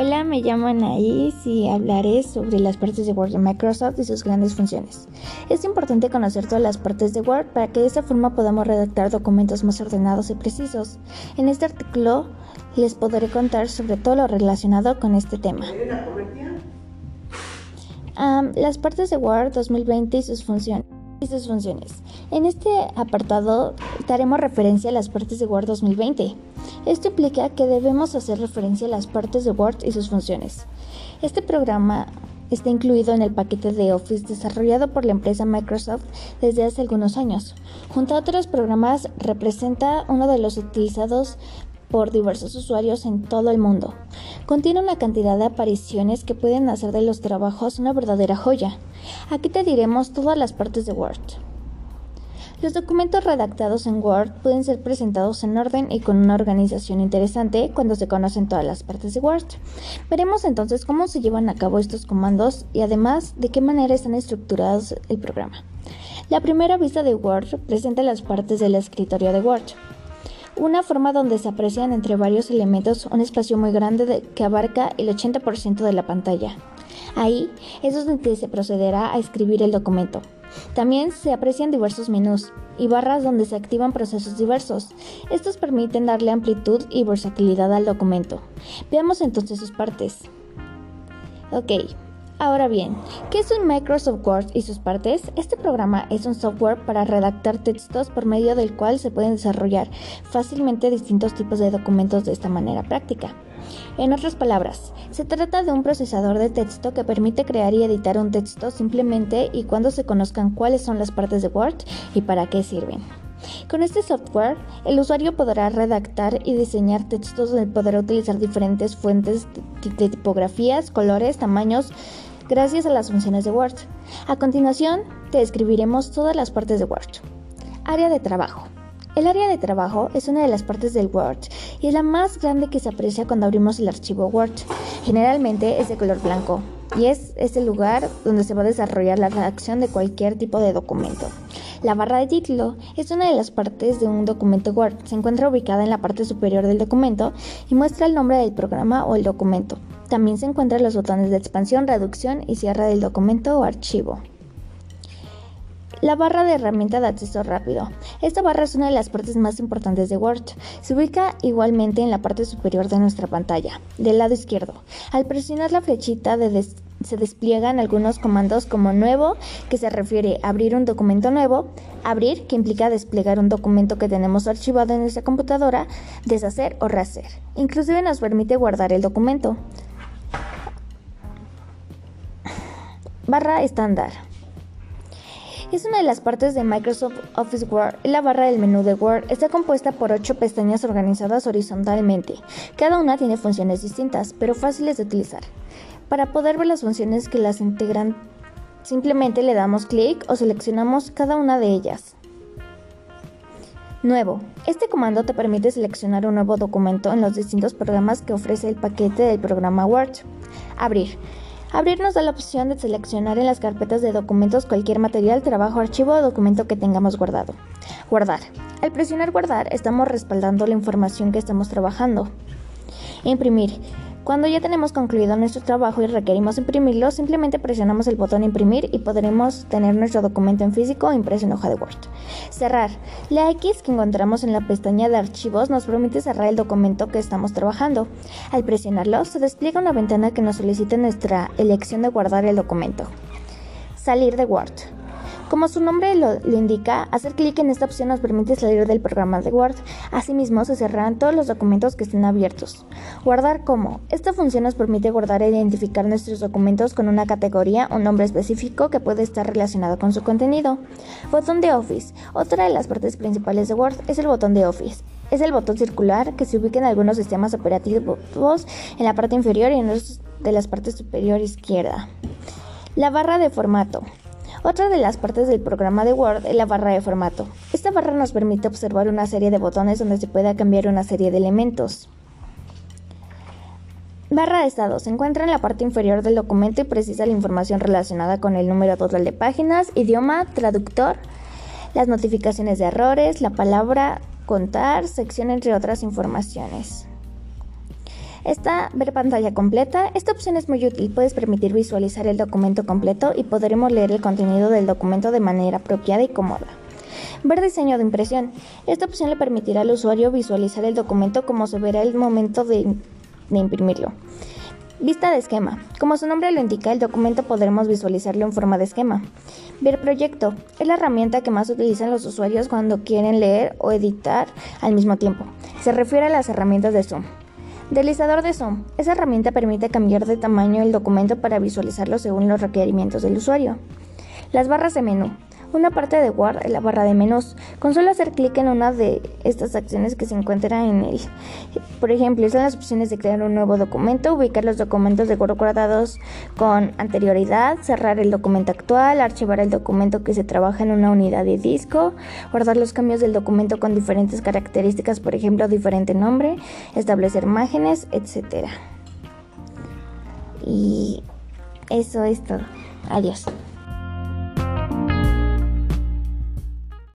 Hola, me llamo Anaís y hablaré sobre las partes de Word de Microsoft y sus grandes funciones. Es importante conocer todas las partes de Word para que de esta forma podamos redactar documentos más ordenados y precisos. En este artículo les podré contar sobre todo lo relacionado con este tema. las partes de Word 2020 y sus funciones y sus funciones. En este apartado daremos referencia a las partes de Word 2020. Esto implica que debemos hacer referencia a las partes de Word y sus funciones. Este programa está incluido en el paquete de Office desarrollado por la empresa Microsoft desde hace algunos años. Junto a otros programas, representa uno de los utilizados por diversos usuarios en todo el mundo. Contiene una cantidad de apariciones que pueden hacer de los trabajos una verdadera joya. Aquí te diremos todas las partes de Word. Los documentos redactados en Word pueden ser presentados en orden y con una organización interesante cuando se conocen todas las partes de Word. Veremos entonces cómo se llevan a cabo estos comandos y además de qué manera están estructurados el programa. La primera vista de Word presenta las partes del escritorio de Word una forma donde se aprecian entre varios elementos un espacio muy grande que abarca el 80% de la pantalla. Ahí es donde se procederá a escribir el documento. También se aprecian diversos menús y barras donde se activan procesos diversos. Estos permiten darle amplitud y versatilidad al documento. Veamos entonces sus partes. Ok, Ahora bien, ¿qué es un Microsoft Word y sus partes? Este programa es un software para redactar textos por medio del cual se pueden desarrollar fácilmente distintos tipos de documentos de esta manera práctica. En otras palabras, se trata de un procesador de texto que permite crear y editar un texto simplemente y cuando se conozcan cuáles son las partes de Word y para qué sirven. Con este software, el usuario podrá redactar y diseñar textos donde podrá utilizar diferentes fuentes de tipografías, colores, tamaños, gracias a las funciones de Word. A continuación, te describiremos todas las partes de Word. Área de trabajo. El área de trabajo es una de las partes del Word y es la más grande que se aprecia cuando abrimos el archivo Word. Generalmente es de color blanco y es, el lugar donde se va a desarrollar la redacción de cualquier tipo de documento. La barra de título es una de las partes de un documento Word. Se encuentra ubicada en la parte superior del documento y muestra el nombre del programa o el documento. También se encuentran los botones de expansión, reducción y cierre del documento o archivo. La barra de herramienta de acceso rápido. Esta barra es una de las partes más importantes de Word. Se ubica igualmente en la parte superior de nuestra pantalla, del lado izquierdo. Al presionar la flechita se despliegan algunos comandos como nuevo, que se refiere a abrir un documento nuevo, abrir, que implica desplegar un documento que tenemos archivado en nuestra computadora, deshacer o rehacer. Inclusive nos permite guardar el documento. Barra estándar. Es una de las partes de Microsoft Office Word. La barra del menú de Word está compuesta por ocho pestañas organizadas horizontalmente. Cada una tiene funciones distintas, pero fáciles de utilizar. Para poder ver las funciones que las integran, simplemente le damos clic o seleccionamos cada una de ellas. Nuevo. Este comando te permite seleccionar un nuevo documento en los distintos programas que ofrece el paquete del programa Word. Abrir. Abrir nos da la opción de seleccionar en las carpetas de documentos cualquier material, trabajo, archivo o documento que tengamos guardado. Guardar. Al presionar guardar estamos respaldando la información que estamos trabajando. Imprimir. Cuando ya tenemos concluido nuestro trabajo y requerimos imprimirlo, simplemente presionamos el botón imprimir y podremos tener nuestro documento en físico impreso en hoja de Word. Cerrar. La X que encontramos en la pestaña de archivos nos permite cerrar el documento que estamos trabajando. Al presionarlo, se despliega una ventana que nos solicita nuestra elección de guardar el documento. Salir de Word. Como su nombre lo, indica, hacer clic en esta opción nos permite salir del programa de Word. Asimismo, se cerrarán todos los documentos que estén abiertos. Guardar como. Esta función nos permite guardar e identificar nuestros documentos con una categoría o nombre específico que puede estar relacionado con su contenido. Botón de Office. Otra de las partes principales de Word es el botón de Office. Es el botón circular que se ubica en algunos sistemas operativos en la parte inferior y en los de la parte superior izquierda. La barra de formato. Otra de las partes del programa de Word es la barra de formato. Esta barra nos permite observar una serie de botones donde se puede cambiar una serie de elementos. Barra de estado. Se encuentra en la parte inferior del documento y precisa la información relacionada con el número total de páginas, idioma, traductor, las notificaciones de errores, la palabra contar, sección entre otras informaciones. Esta, ver pantalla completa. Esta opción es muy útil. Puedes permitir visualizar el documento completo y podremos leer el contenido del documento de manera apropiada y cómoda. Ver diseño de impresión. Esta opción le permitirá al usuario visualizar el documento como se verá el momento de, de imprimirlo. Vista de esquema. Como su nombre lo indica, el documento podremos visualizarlo en forma de esquema. Ver proyecto. Es la herramienta que más utilizan los usuarios cuando quieren leer o editar al mismo tiempo. Se refiere a las herramientas de Zoom. Deslizador de Zoom. Esa herramienta permite cambiar de tamaño el documento para visualizarlo según los requerimientos del usuario. Las barras de menú una parte de Word la barra de menús. Con solo hacer clic en una de estas acciones que se encuentran en él. Por ejemplo, están las opciones de crear un nuevo documento, ubicar los documentos de Word guardados con anterioridad, cerrar el documento actual, archivar el documento que se trabaja en una unidad de disco, guardar los cambios del documento con diferentes características, por ejemplo, diferente nombre, establecer imágenes, etc. Y eso es todo. Adiós.